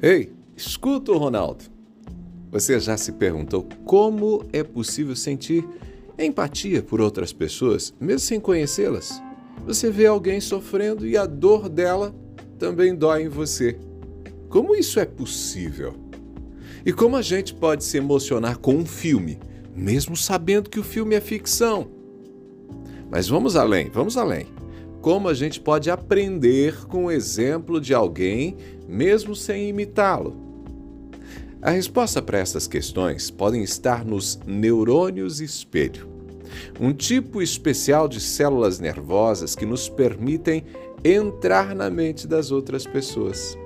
Ei, escuta o Ronaldo. Você já se perguntou como é possível sentir empatia por outras pessoas, mesmo sem conhecê-las? Você vê alguém sofrendo e a dor dela também dói em você. Como isso é possível? E como a gente pode se emocionar com um filme, mesmo sabendo que o filme é ficção? Mas vamos além, vamos além como a gente pode aprender com o exemplo de alguém, mesmo sem imitá-lo? A resposta para essas questões podem estar nos neurônios espelho, um tipo especial de células nervosas que nos permitem entrar na mente das outras pessoas.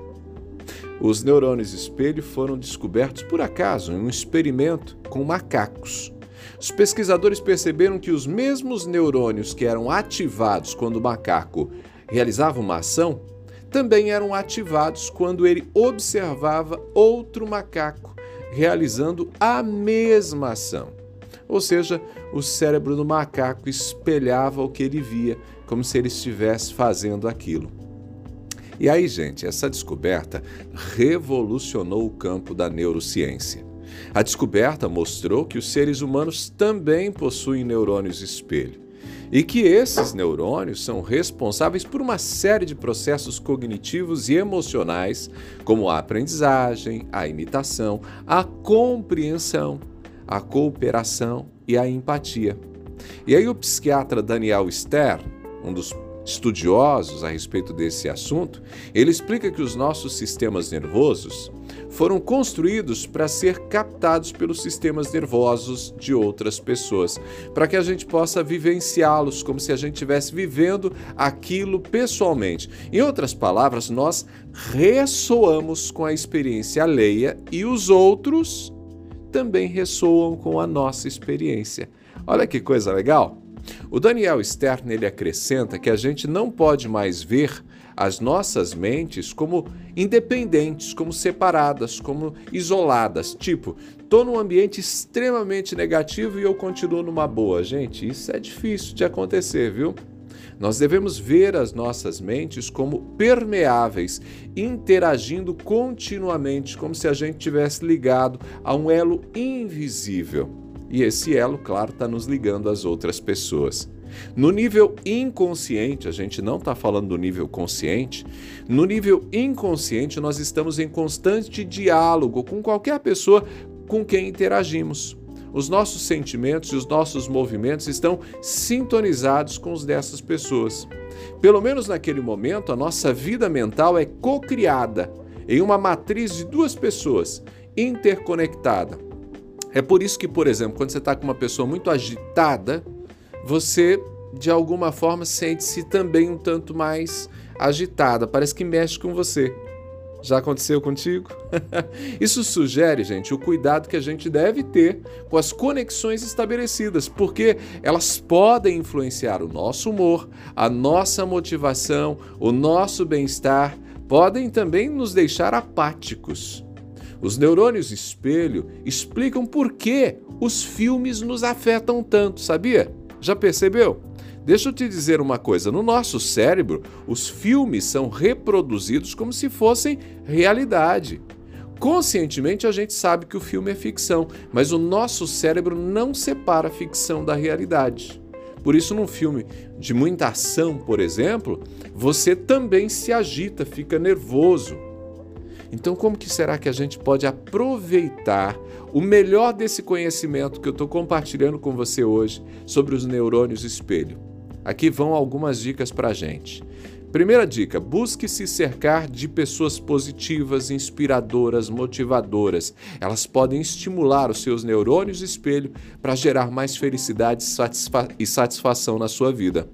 Os neurônios espelho foram descobertos por acaso em um experimento com macacos. Os pesquisadores perceberam que os mesmos neurônios que eram ativados quando o macaco realizava uma ação também eram ativados quando ele observava outro macaco realizando a mesma ação. Ou seja, o cérebro do macaco espelhava o que ele via, como se ele estivesse fazendo aquilo. E aí, gente, essa descoberta revolucionou o campo da neurociência. A descoberta mostrou que os seres humanos também possuem neurônios espelho e que esses neurônios são responsáveis por uma série de processos cognitivos e emocionais, como a aprendizagem, a imitação, a compreensão, a cooperação e a empatia. E aí o psiquiatra Daniel Stern, um dos estudiosos a respeito desse assunto, ele explica que os nossos sistemas nervosos foram construídos para ser captados pelos sistemas nervosos de outras pessoas, para que a gente possa vivenciá-los como se a gente estivesse vivendo aquilo pessoalmente. Em outras palavras, nós ressoamos com a experiência alheia e os outros também ressoam com a nossa experiência. Olha que coisa legal! O Daniel Stern ele acrescenta que a gente não pode mais ver as nossas mentes como independentes, como separadas, como isoladas. Tipo, estou num ambiente extremamente negativo e eu continuo numa boa. Gente, isso é difícil de acontecer, viu? Nós devemos ver as nossas mentes como permeáveis, interagindo continuamente, como se a gente tivesse ligado a um elo invisível. E esse elo, claro, está nos ligando às outras pessoas. No nível inconsciente, a gente não está falando do nível consciente, no nível inconsciente, nós estamos em constante diálogo com qualquer pessoa com quem interagimos. Os nossos sentimentos e os nossos movimentos estão sintonizados com os dessas pessoas. Pelo menos naquele momento, a nossa vida mental é co-criada em uma matriz de duas pessoas interconectada. É por isso que, por exemplo, quando você está com uma pessoa muito agitada, você de alguma forma sente-se também um tanto mais agitada, parece que mexe com você. Já aconteceu contigo? Isso sugere, gente, o cuidado que a gente deve ter com as conexões estabelecidas, porque elas podem influenciar o nosso humor, a nossa motivação, o nosso bem-estar, podem também nos deixar apáticos. Os neurônios espelho explicam por que os filmes nos afetam tanto, sabia? Já percebeu? Deixa eu te dizer uma coisa: no nosso cérebro, os filmes são reproduzidos como se fossem realidade. Conscientemente a gente sabe que o filme é ficção, mas o nosso cérebro não separa a ficção da realidade. Por isso, num filme de muita ação, por exemplo, você também se agita, fica nervoso. Então, como que será que a gente pode aproveitar o melhor desse conhecimento que eu estou compartilhando com você hoje sobre os neurônios espelho? Aqui vão algumas dicas para a gente. Primeira dica: busque se cercar de pessoas positivas, inspiradoras, motivadoras. Elas podem estimular os seus neurônios espelho para gerar mais felicidade e satisfação na sua vida.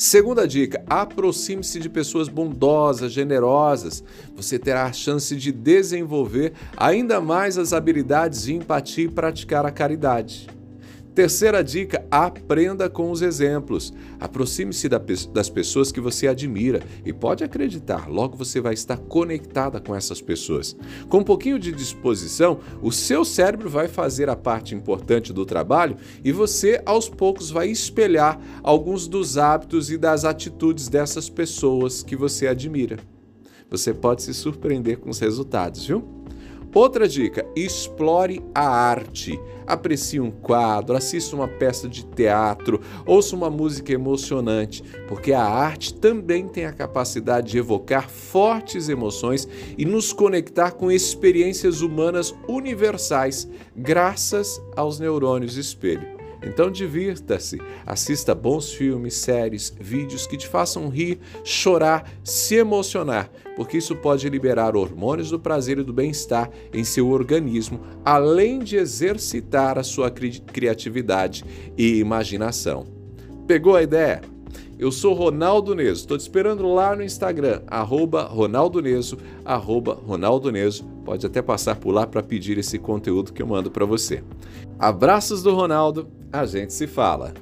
Segunda dica: aproxime-se de pessoas bondosas, generosas. Você terá a chance de desenvolver ainda mais as habilidades de empatia e praticar a caridade. Terceira dica: aprenda com os exemplos. Aproxime-se das pessoas que você admira e pode acreditar, logo você vai estar conectada com essas pessoas. Com um pouquinho de disposição, o seu cérebro vai fazer a parte importante do trabalho e você, aos poucos, vai espelhar alguns dos hábitos e das atitudes dessas pessoas que você admira. Você pode se surpreender com os resultados, viu? Outra dica: explore a arte. Aprecie um quadro, assista uma peça de teatro, ouça uma música emocionante, porque a arte também tem a capacidade de evocar fortes emoções e nos conectar com experiências humanas universais, graças aos neurônios espelho. Então divirta-se, assista bons filmes, séries, vídeos que te façam rir, chorar, se emocionar, porque isso pode liberar hormônios do prazer e do bem-estar em seu organismo, além de exercitar a sua cri criatividade e imaginação. Pegou a ideia? Eu sou Ronaldo Neso, estou te esperando lá no Instagram, arroba Ronaldo Neso, arroba Ronaldo Neso. Pode até passar por lá para pedir esse conteúdo que eu mando para você. Abraços do Ronaldo, a gente se fala.